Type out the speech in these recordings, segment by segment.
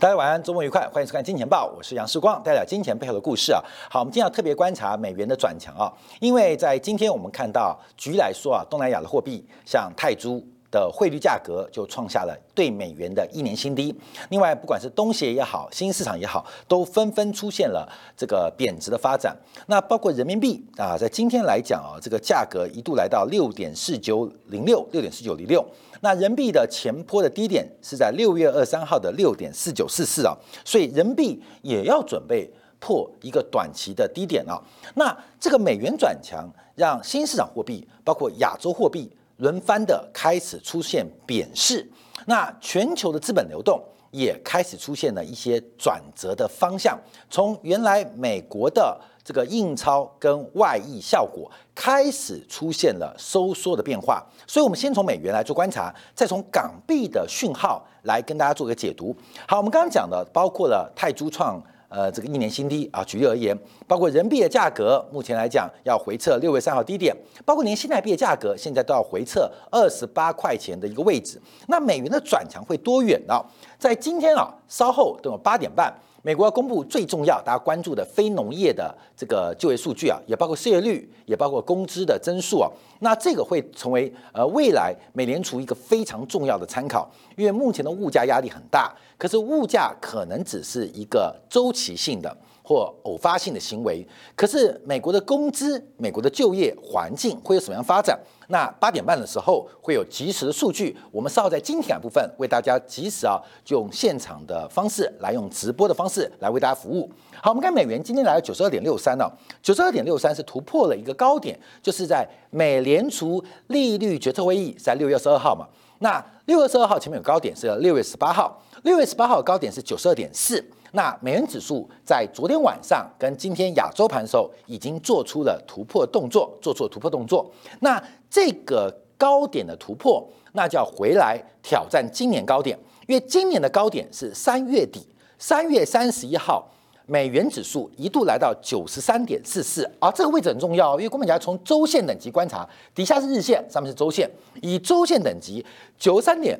大家晚安，周末愉快，欢迎收看《金钱报》，我是杨世光，带来金钱背后的故事啊。好，我们今天要特别观察美元的转强啊，因为在今天我们看到，局来说啊，东南亚的货币像泰铢的汇率价格就创下了对美元的一年新低。另外，不管是东协也好，新兴市场也好，都纷纷出现了这个贬值的发展。那包括人民币啊，在今天来讲啊，这个价格一度来到六点四九零六，六点四九零六。那人民币的前坡的低点是在六月二三号的六点四九四四啊，所以人民币也要准备破一个短期的低点啊。那这个美元转强，让新市场货币包括亚洲货币轮番的开始出现贬势，那全球的资本流动也开始出现了一些转折的方向，从原来美国的。这个印钞跟外溢效果开始出现了收缩的变化，所以我们先从美元来做观察，再从港币的讯号来跟大家做个解读。好，我们刚刚讲的包括了泰铢创呃这个一年新低啊，举例而言，包括人民币的价格目前来讲要回撤六月三号低点，包括连新台币的价格现在都要回撤二十八块钱的一个位置。那美元的转强会多远呢？在今天啊，稍后等我八点半。美国要公布最重要、大家关注的非农业的这个就业数据啊，也包括失业率，也包括工资的增速啊。那这个会成为呃未来美联储一个非常重要的参考，因为目前的物价压力很大，可是物价可能只是一个周期性的。或偶发性的行为，可是美国的工资、美国的就业环境会有什么样发展？那八点半的时候会有及时的数据，我们稍后在今天部分为大家及时啊，就用现场的方式来用直播的方式来为大家服务。好，我们看美元今天来到九十二点六三呢，九十二点六三是突破了一个高点，就是在美联储利率决策会议在六月二十二号嘛。那六月二十二号前面有高点是六月十八号，六月十八号高点是九十二点四。那美元指数在昨天晚上跟今天亚洲盘的时候，已经做出了突破动作，做出了突破动作。那这个高点的突破，那就要回来挑战今年高点，因为今年的高点是三月底，三月三十一号，美元指数一度来到九十三点四四啊，这个位置很重要，因为郭美甲从周线等级观察，底下是日线，上面是周线，以周线等级九十三点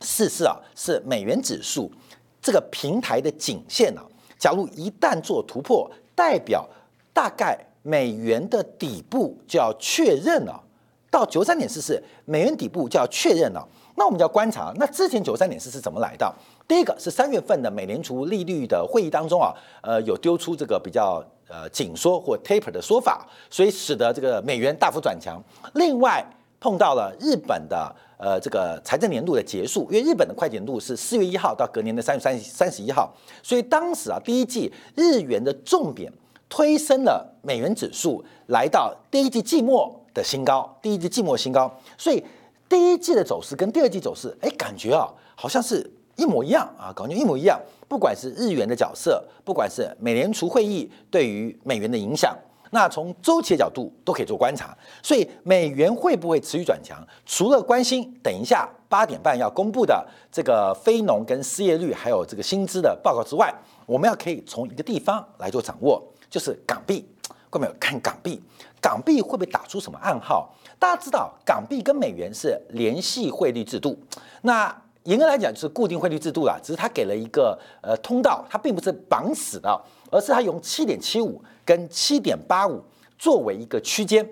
四四啊，是美元指数。这个平台的颈线呢，假如一旦做突破，代表大概美元的底部就要确认了。到九三点四四，美元底部就要确认了。那我们就要观察，那之前九三点四是怎么来的？第一个是三月份的美联储利率的会议当中啊，呃，有丢出这个比较呃紧缩或 taper 的说法，所以使得这个美元大幅转强。另外碰到了日本的。呃，这个财政年度的结束，因为日本的会计年度是四月一号到隔年的三月三三十一号，所以当时啊，第一季日元的重贬推升了美元指数来到第一季季末的新高，第一季季末新高，所以第一季的走势跟第二季走势，哎，感觉啊，好像是一模一样啊，感觉一模一样，不管是日元的角色，不管是美联储会议对于美元的影响。那从周期的角度都可以做观察，所以美元会不会持续转强？除了关心等一下八点半要公布的这个非农跟失业率，还有这个薪资的报告之外，我们要可以从一个地方来做掌握，就是港币。各位看港币，港币会不会打出什么暗号？大家知道，港币跟美元是联系汇率制度，那严格来讲就是固定汇率制度啦，只是它给了一个呃通道，它并不是绑死的，而是它用七点七五。跟七点八五作为一个区间，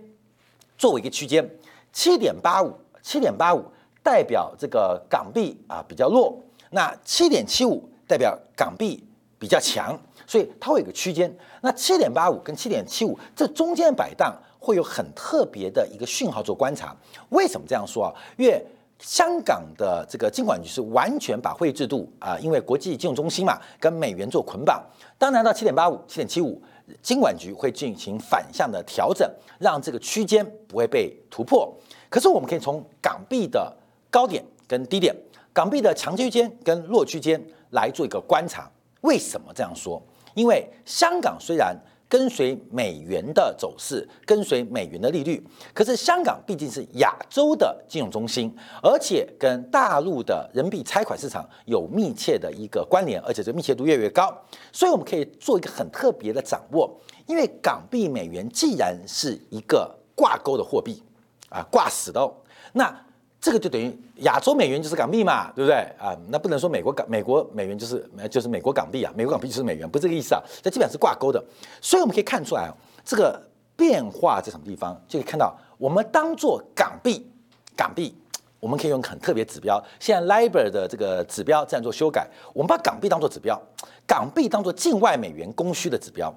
作为一个区间，七点八五，七点八五代表这个港币啊比较弱，那七点七五代表港币比较强，所以它会有个区间。那七点八五跟七点七五这中间摆荡会有很特别的一个讯号做观察。为什么这样说啊？因为香港的这个金管局是完全把汇率制度啊，因为国际金融中心嘛，跟美元做捆绑。当然到七点八五、七点七五。金管局会进行反向的调整，让这个区间不会被突破。可是我们可以从港币的高点跟低点、港币的强区间跟弱区间来做一个观察。为什么这样说？因为香港虽然。跟随美元的走势，跟随美元的利率。可是香港毕竟是亚洲的金融中心，而且跟大陆的人民币拆款市场有密切的一个关联，而且这密切度越来越高。所以我们可以做一个很特别的掌握，因为港币美元既然是一个挂钩的货币啊，挂死的哦，那这个就等于亚洲美元就是港币嘛，对不对啊？那不能说美国港美国美元就是就是美国港币啊，美国港币就是美元，不是这个意思啊。这基本上是挂钩的，所以我们可以看出来啊，这个变化在什么地方，就可以看到我们当做港币，港币我们可以用很特别指标，现在 LIBOR 的这个指标这样做修改，我们把港币当做指标，港币当做境外美元供需的指标，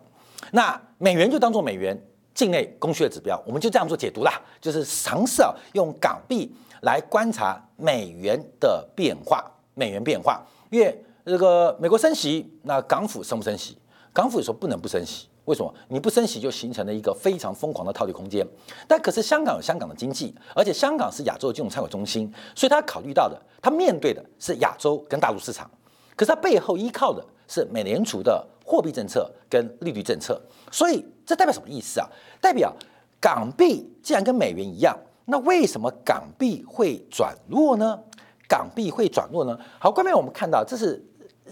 那美元就当做美元境内供需的指标，我们就这样做解读啦，就是尝试啊用港币。来观察美元的变化，美元变化，因为这个美国升息，那港府升不升息？港府有时候不能不升息，为什么？你不升息就形成了一个非常疯狂的套利空间。但可是香港有香港的经济，而且香港是亚洲的金融参考中心，所以他考虑到的，他面对的是亚洲跟大陆市场，可是他背后依靠的是美联储的货币政策跟利率政策，所以这代表什么意思啊？代表港币既然跟美元一样。那为什么港币会转弱呢？港币会转弱呢？好，关面我们看到这是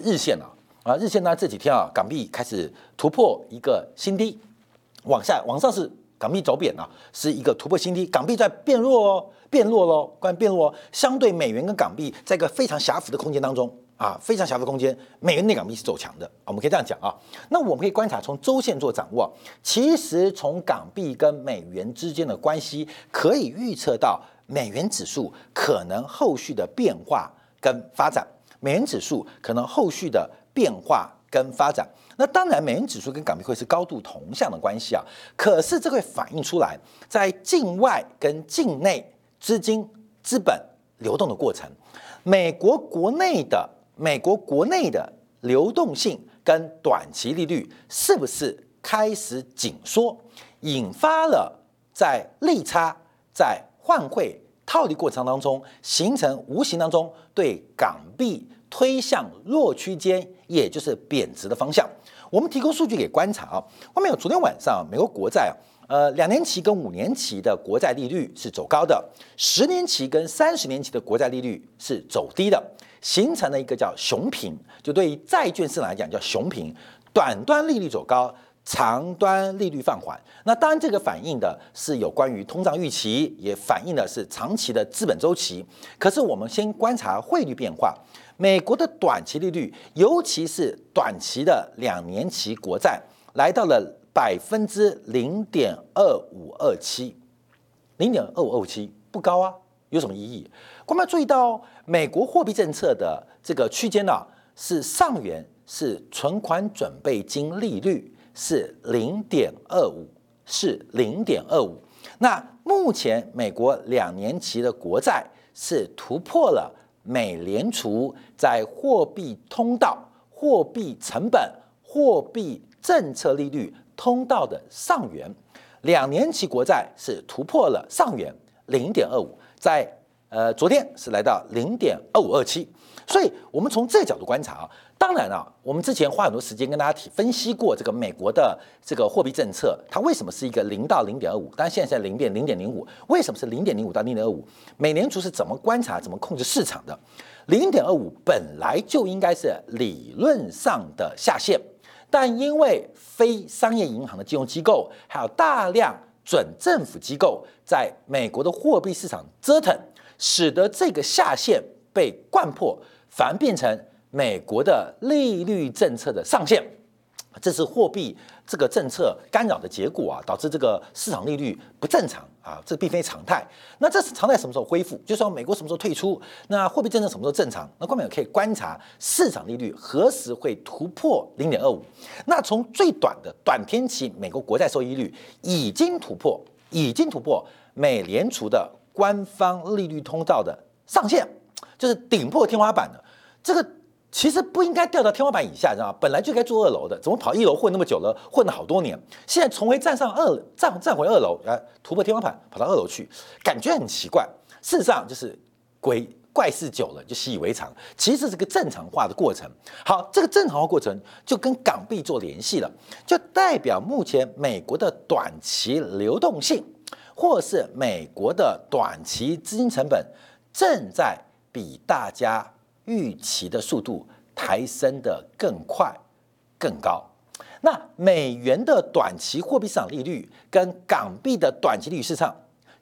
日线啊，啊，日线呢这几天啊，港币开始突破一个新低，往下往上是港币走贬啊，是一个突破新低，港币在变弱哦，变弱喽，关变弱哦，相对美元跟港币在一个非常狭幅的空间当中。啊，非常狭幅空间，美元内港币是走强的我们可以这样讲啊。那我们可以观察从周线做掌握，其实从港币跟美元之间的关系，可以预测到美元指数可能后续的变化跟发展。美元指数可能后续的变化跟发展，那当然美元指数跟港币会是高度同向的关系啊。可是这会反映出来在境外跟境内资金资本流动的过程，美国国内的。美国国内的流动性跟短期利率是不是开始紧缩，引发了在利差、在换汇套利过程当中，形成无形当中对港币推向弱区间，也就是贬值的方向。我们提供数据给观察啊，外面有昨天晚上美国国债啊，呃，两年期跟五年期的国债利率是走高的，十年期跟三十年期的国债利率是走低的。形成了一个叫熊平，就对于债券市场来讲叫熊平，短端利率走高，长端利率放缓。那当然，这个反映的是有关于通胀预期，也反映的是长期的资本周期。可是我们先观察汇率变化，美国的短期利率，尤其是短期的两年期国债，来到了百分之零点二五二七，零点二五二七不高啊，有什么意义？我们要注意到，美国货币政策的这个区间呢，是上缘是存款准备金利率是零点二五，是零点二五。那目前美国两年期的国债是突破了美联储在货币通道、货币成本、货币政策利率通道的上缘，两年期国债是突破了上缘零点二五，在。呃，昨天是来到零点二五二七，所以我们从这个角度观察啊，当然啊，我们之前花很多时间跟大家提分析过这个美国的这个货币政策，它为什么是一个零到零点二五，但现在在零点零点零五，为什么是零点零五到零点二五？美联储是怎么观察、怎么控制市场的？零点二五本来就应该是理论上的下限，但因为非商业银行的金融机构还有大量准政府机构在美国的货币市场折腾。使得这个下限被灌破，反而变成美国的利率政策的上限，这是货币这个政策干扰的结果啊，导致这个市场利率不正常啊，这并非常态。那这是常态什么时候恢复？就是说美国什么时候退出？那货币政策什么时候正常？那观众可以观察市场利率何时会突破零点二五。那从最短的短天期美国国债收益率已经突破，已经突破美联储的。官方利率通道的上限就是顶破天花板的，这个其实不应该掉到天花板以下，知道吗？本来就该住二楼的，怎么跑一楼混那么久了，混了好多年，现在重回站上二站站回二楼，来突破天花板跑到二楼去，感觉很奇怪。事实上就是鬼怪事久了就习以为常，其实是个正常化的过程。好，这个正常化过程就跟港币做联系了，就代表目前美国的短期流动性。或是美国的短期资金成本正在比大家预期的速度抬升的更快、更高。那美元的短期货币市场利率跟港币的短期利率市场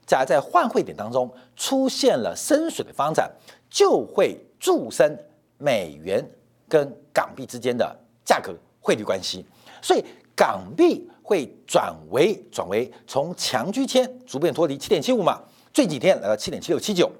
假如在换汇点当中出现了深水的发展，就会助升美元跟港币之间的价格汇率关系，所以港币会转为转为从强居签逐渐脱离七点七五嘛，最几天来到七点七六七九。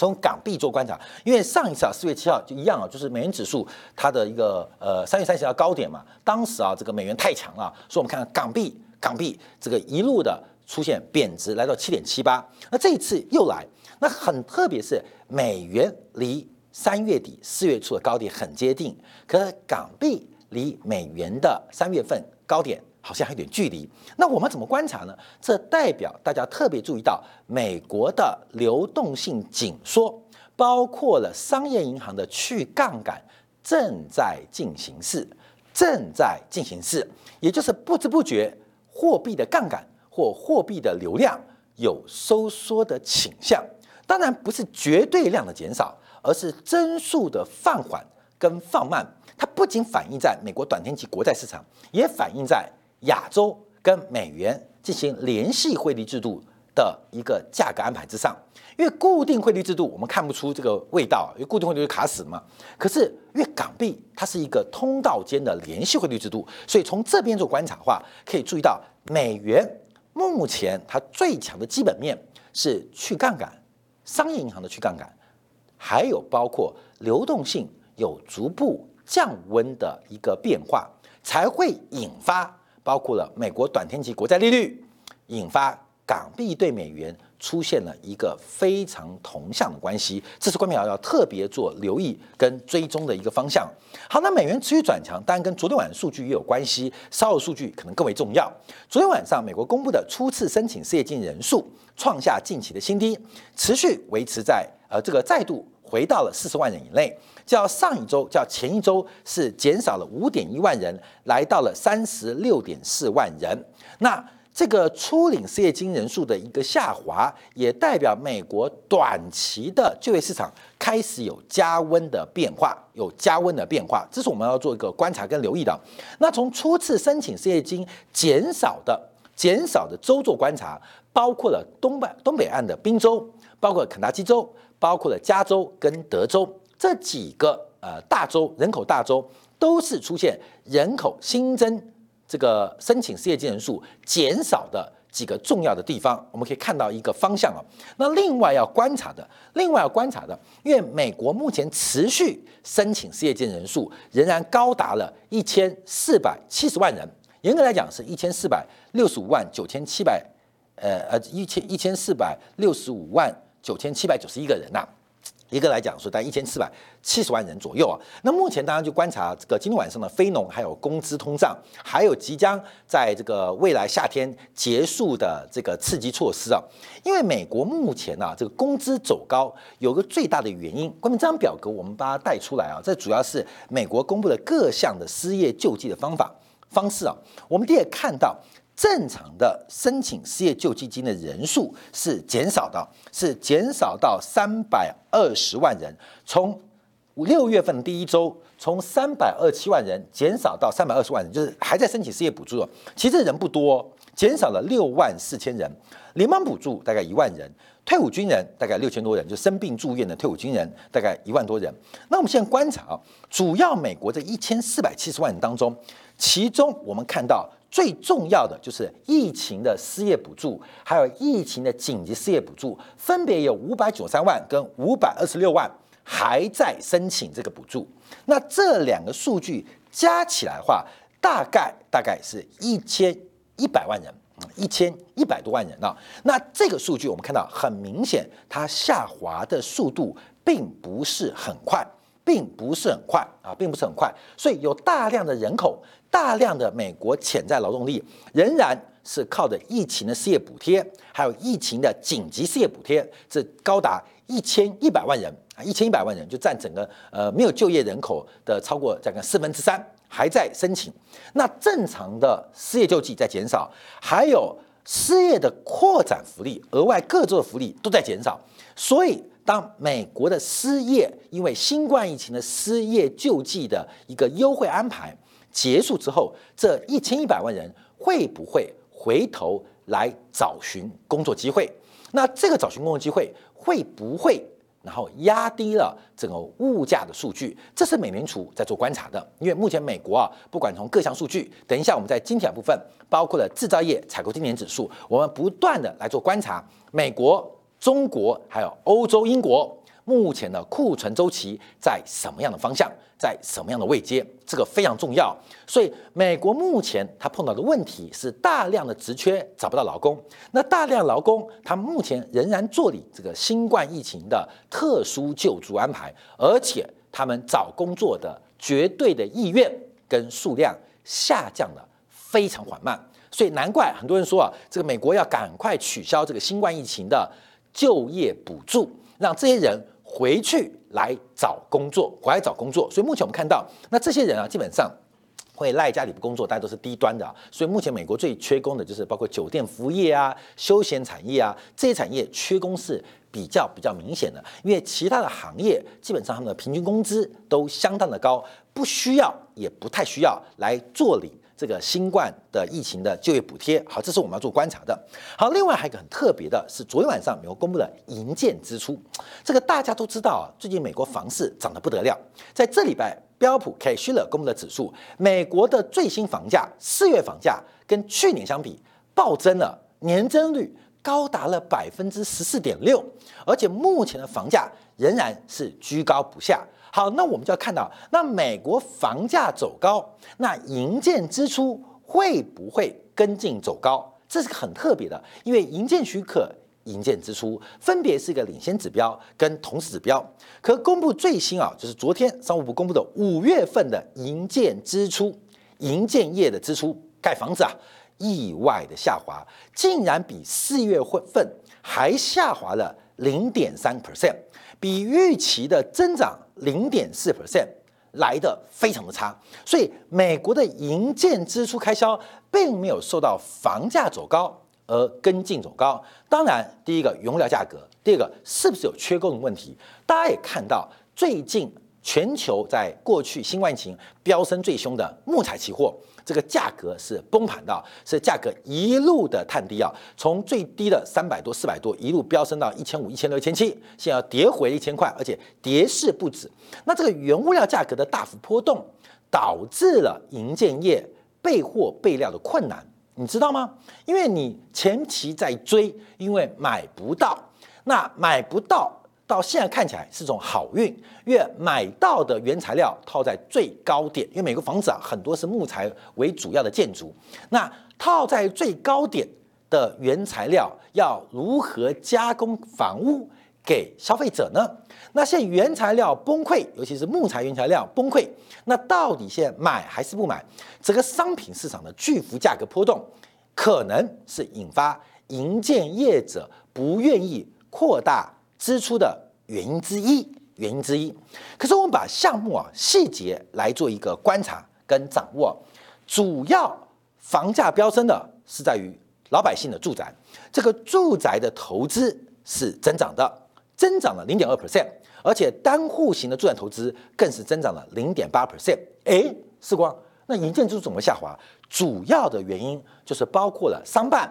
从港币做观察，因为上一次啊四月七号就一样啊，就是美元指数它的一个呃三月三十号高点嘛，当时啊这个美元太强了，所以我们看港币港币这个一路的出现贬值，来到七点七八。那这一次又来，那很特别是美元离三月底四月初的高点很接近，可是港币离美元的三月份高点。好像还有点距离，那我们怎么观察呢？这代表大家特别注意到，美国的流动性紧缩，包括了商业银行的去杠杆正在进行式，正在进行式，也就是不知不觉货币的杠杆或货币的流量有收缩的倾向。当然不是绝对量的减少，而是增速的放缓跟放慢。它不仅反映在美国短天期国债市场，也反映在。亚洲跟美元进行联系汇率制度的一个价格安排之上，因为固定汇率制度我们看不出这个味道，因为固定汇率卡死嘛。可是因为港币它是一个通道间的联系汇率制度，所以从这边做观察的话，可以注意到美元目前它最强的基本面是去杠杆，商业银行的去杠杆，还有包括流动性有逐步降温的一个变化，才会引发。包括了美国短天期国债利率，引发港币对美元出现了一个非常同向的关系，这是关明要要特别做留意跟追踪的一个方向。好，那美元持续转强，当然跟昨天晚上数据也有关系，稍后数据可能更为重要。昨天晚上美国公布的初次申请失业金人数创下近期的新低，持续维持在呃这个再度回到了四十万人以内。较上一周，较前一周是减少了五点一万人，来到了三十六点四万人。那这个初领失业金人数的一个下滑，也代表美国短期的就业市场开始有加温的变化，有加温的变化，这是我们要做一个观察跟留意的。那从初次申请失业金减少的减少的州做观察，包括了东北东北岸的宾州，包括肯塔基州，包括了加州跟德州。这几个呃大洲人口大洲都是出现人口新增这个申请失业金人数减少的几个重要的地方，我们可以看到一个方向啊。那另外要观察的，另外要观察的，因为美国目前持续申请失业金人数仍然高达了一千四百七十万人，严格来讲是一千四百六十五万九千七百呃呃一千一千四百六十五万九千七百九十一个人呐。一个来讲说，大概一千四百七十万人左右啊。那目前大家就观察这个今天晚上的非农，还有工资通胀，还有即将在这个未来夏天结束的这个刺激措施啊。因为美国目前呢，这个工资走高有个最大的原因，关于这张表格我们把它带出来啊。这主要是美国公布的各项的失业救济的方法方式啊。我们第二看到。正常的申请失业救济金的人数是减少的，是减少到三百二十万人。从六月份第一周，从三百二七万人减少到三百二十万人，就是还在申请失业补助的。其实人不多，减少了六万四千人。联邦补助大概一万人，退伍军人大概六千多人，就生病住院的退伍军人大概一万多人。那我们现在观察，主要美国这一千四百七十万人当中，其中我们看到。最重要的就是疫情的失业补助，还有疫情的紧急失业补助，分别有五百九十三万跟五百二十六万还在申请这个补助。那这两个数据加起来的话，大概大概是一千一百万人，一千一百多万人啊。那这个数据我们看到很明显，它下滑的速度并不是很快，并不是很快啊，并不是很快，所以有大量的人口。大量的美国潜在劳动力仍然是靠着疫情的失业补贴，还有疫情的紧急失业补贴，这高达一千一百万人啊，一千一百万人就占整个呃没有就业人口的超过这个四分之三还在申请。那正常的失业救济在减少，还有失业的扩展福利、额外各州的福利都在减少。所以，当美国的失业因为新冠疫情的失业救济的一个优惠安排。结束之后，这一千一百万人会不会回头来找寻工作机会。那这个找寻工作机会会不会然后压低了整个物价的数据？这是美联储在做观察的。因为目前美国啊，不管从各项数据，等一下我们在今天部分，包括了制造业采购经理指数，我们不断的来做观察，美国、中国还有欧洲、英国。目前的库存周期在什么样的方向，在什么样的位阶，这个非常重要。所以，美国目前它碰到的问题是大量的职缺找不到劳工。那大量劳工，它目前仍然做理这个新冠疫情的特殊救助安排，而且他们找工作的绝对的意愿跟数量下降的非常缓慢。所以，难怪很多人说啊，这个美国要赶快取消这个新冠疫情的就业补助，让这些人。回去来找工作，回来找工作。所以目前我们看到，那这些人啊，基本上会赖家里不工作，大家都是低端的。所以目前美国最缺工的就是包括酒店服务业啊、休闲产业啊这些产业缺工是比较比较明显的。因为其他的行业基本上他们的平均工资都相当的高，不需要也不太需要来做理。这个新冠的疫情的就业补贴，好，这是我们要做观察的。好，另外还有一个很特别的是，昨天晚上美国公布的营建支出，这个大家都知道啊，最近美国房市涨得不得了。在这礼拜，标普 K 希勒公布的指数，美国的最新房价四月房价跟去年相比暴增了，年增率高达了百分之十四点六，而且目前的房价仍然是居高不下。好，那我们就要看到，那美国房价走高，那营建支出会不会跟进走高？这是个很特别的，因为营建许可、营建支出分别是一个领先指标跟同时指标。可公布最新啊，就是昨天商务部公布的五月份的营建支出，营建业的支出，盖房子啊，意外的下滑，竟然比四月份还下滑了零点三 percent，比预期的增长。零点四 percent 来的非常的差，所以美国的营建支出开销并没有受到房价走高而跟进走高。当然，第一个原料价格，第二个是不是有缺工的问题？大家也看到最近全球在过去新冠疫情飙升最凶的木材期货。这个价格是崩盘的，是价格一路的探低啊，从最低的三百多、四百多一路飙升到一千五、一千六、一千七，现在要跌回一千块，而且跌势不止。那这个原物料价格的大幅波动，导致了银建业备货备料的困难，你知道吗？因为你前期在追，因为买不到，那买不到。到现在看起来是种好运，因为买到的原材料套在最高点，因为美国房子啊很多是木材为主要的建筑，那套在最高点的原材料要如何加工房屋给消费者呢？那现在原材料崩溃，尤其是木材原材料崩溃，那到底现在买还是不买？这个商品市场的巨幅价格波动，可能是引发营建业者不愿意扩大。支出的原因之一，原因之一。可是我们把项目啊细节来做一个观察跟掌握，主要房价飙升的是在于老百姓的住宅，这个住宅的投资是增长的，增长了零点二 percent，而且单户型的住宅投资更是增长了零点八 percent。哎，时光，那营建支出怎么下滑？主要的原因就是包括了商办，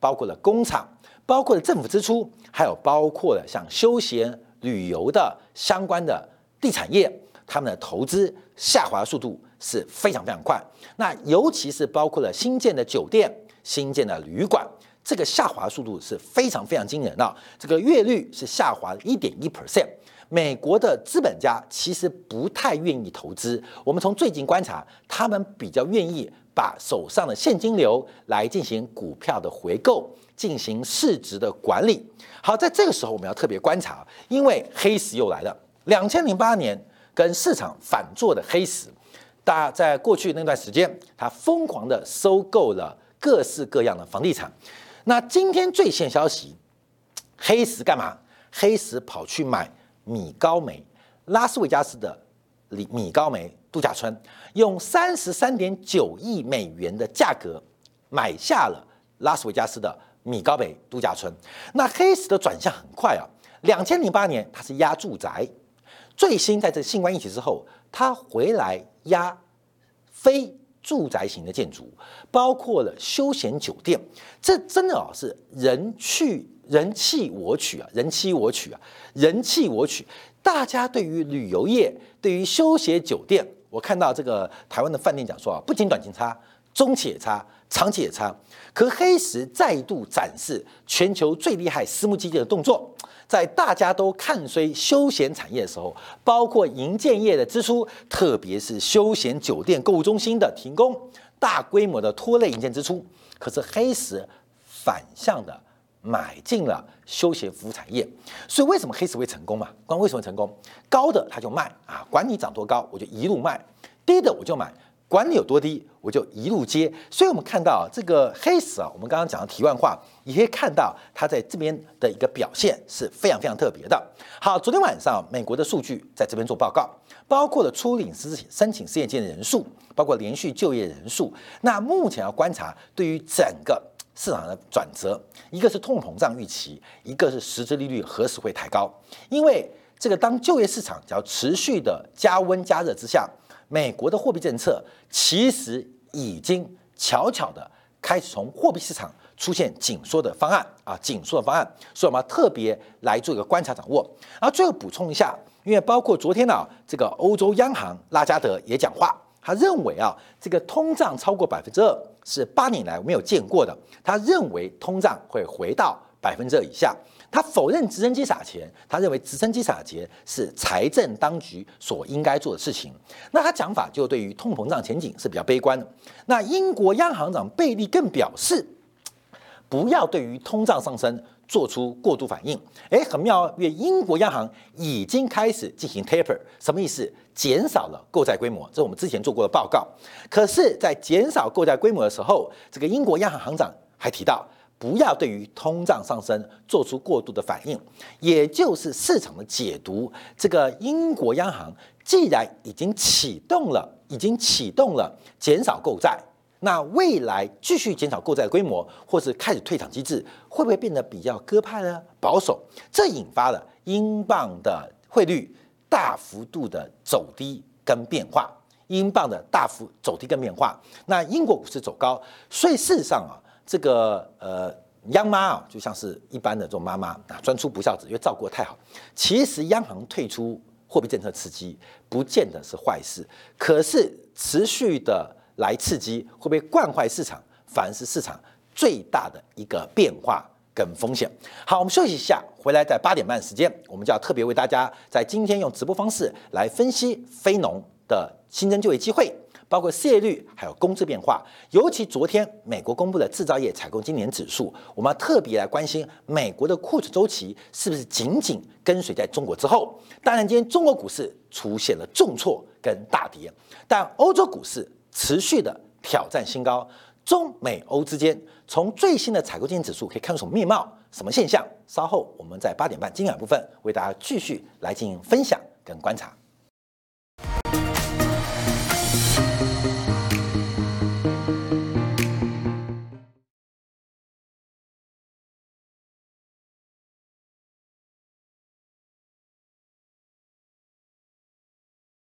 包括了工厂。包括了政府支出，还有包括了像休闲旅游的相关的地产业，他们的投资下滑速度是非常非常快。那尤其是包括了新建的酒店、新建的旅馆，这个下滑速度是非常非常惊人的。这个月率是下滑一点一 percent。美国的资本家其实不太愿意投资。我们从最近观察，他们比较愿意把手上的现金流来进行股票的回购。进行市值的管理。好，在这个时候我们要特别观察，因为黑石又来了。两千零八年跟市场反作的黑石，大家在过去那段时间，他疯狂的收购了各式各样的房地产。那今天最新消息，黑石干嘛？黑石跑去买米高梅，拉斯维加斯的米米高梅度假村，用三十三点九亿美元的价格买下了拉斯维加斯的。米高梅度假村，那黑石的转向很快啊！两千零八年它是压住宅，最新在这新冠疫情之后，它回来压非住宅型的建筑，包括了休闲酒店，这真的啊是人去人气我取啊，人气我取啊，人气我取。大家对于旅游业，对于休闲酒店，我看到这个台湾的饭店讲说啊，不仅短期差，中期也差，长期也差。可黑石再度展示全球最厉害私募基金的动作。在大家都看衰休闲产业的时候，包括营建业的支出，特别是休闲酒店、购物中心的停工，大规模的拖累营建支出。可是黑石反向的买进了休闲服务产业，所以为什么黑石会成功嘛？光为什么成功？高的他就卖啊，管你涨多高，我就一路卖；低的我就买。管理有多低，我就一路接。所以，我们看到这个黑死啊，我们刚刚讲的题外话，也可以看到它在这边的一个表现是非常非常特别的。好，昨天晚上美国的数据在这边做报告，包括了初领失申请失业金的人数，包括连续就业人数。那目前要观察对于整个市场的转折，一个是通膨胀预期，一个是实质利率何时会抬高。因为这个当就业市场只要持续的加温加热之下。美国的货币政策其实已经悄悄的开始从货币市场出现紧缩的方案啊，紧缩的方案，所以我们要特别来做一个观察掌握。然后最后补充一下，因为包括昨天呢，这个欧洲央行拉加德也讲话，他认为啊，这个通胀超过百分之二是八年来没有见过的，他认为通胀会回到百分之二以下。他否认直升机撒钱，他认为直升机撒钱是财政当局所应该做的事情。那他讲法就对于通膨胀前景是比较悲观的。那英国央行长贝利更表示，不要对于通胀上升做出过度反应。诶，很妙，因为英国央行已经开始进行 taper，什么意思？减少了购债规模，这是我们之前做过的报告。可是，在减少购债规模的时候，这个英国央行行长还提到。不要对于通胀上升做出过度的反应，也就是市场的解读。这个英国央行既然已经启动了，已经启动了减少购债，那未来继续减少购债规模，或是开始退场机制，会不会变得比较鸽派呢？保守，这引发了英镑的汇率大幅度的走低跟变化，英镑的大幅走低跟变化。那英国股市走高，所以事实上啊。这个呃，央妈啊，就像是一般的这种妈妈啊，专出不孝子，因为照顾的太好。其实央行退出货币政策刺激，不见得是坏事。可是持续的来刺激，会不会惯坏市场？反而是市场最大的一个变化跟风险。好，我们休息一下，回来在八点半时间，我们就要特别为大家在今天用直播方式来分析非农的新增就业机会。包括失业率，还有工资变化，尤其昨天美国公布的制造业采购经理指数，我们要特别来关心美国的库存周期是不是紧紧跟随在中国之后。当然，今天中国股市出现了重挫跟大跌，但欧洲股市持续的挑战新高。中美欧之间，从最新的采购经理指数可以看出什么面貌、什么现象？稍后我们在八点半精彩部分为大家继续来进行分享跟观察。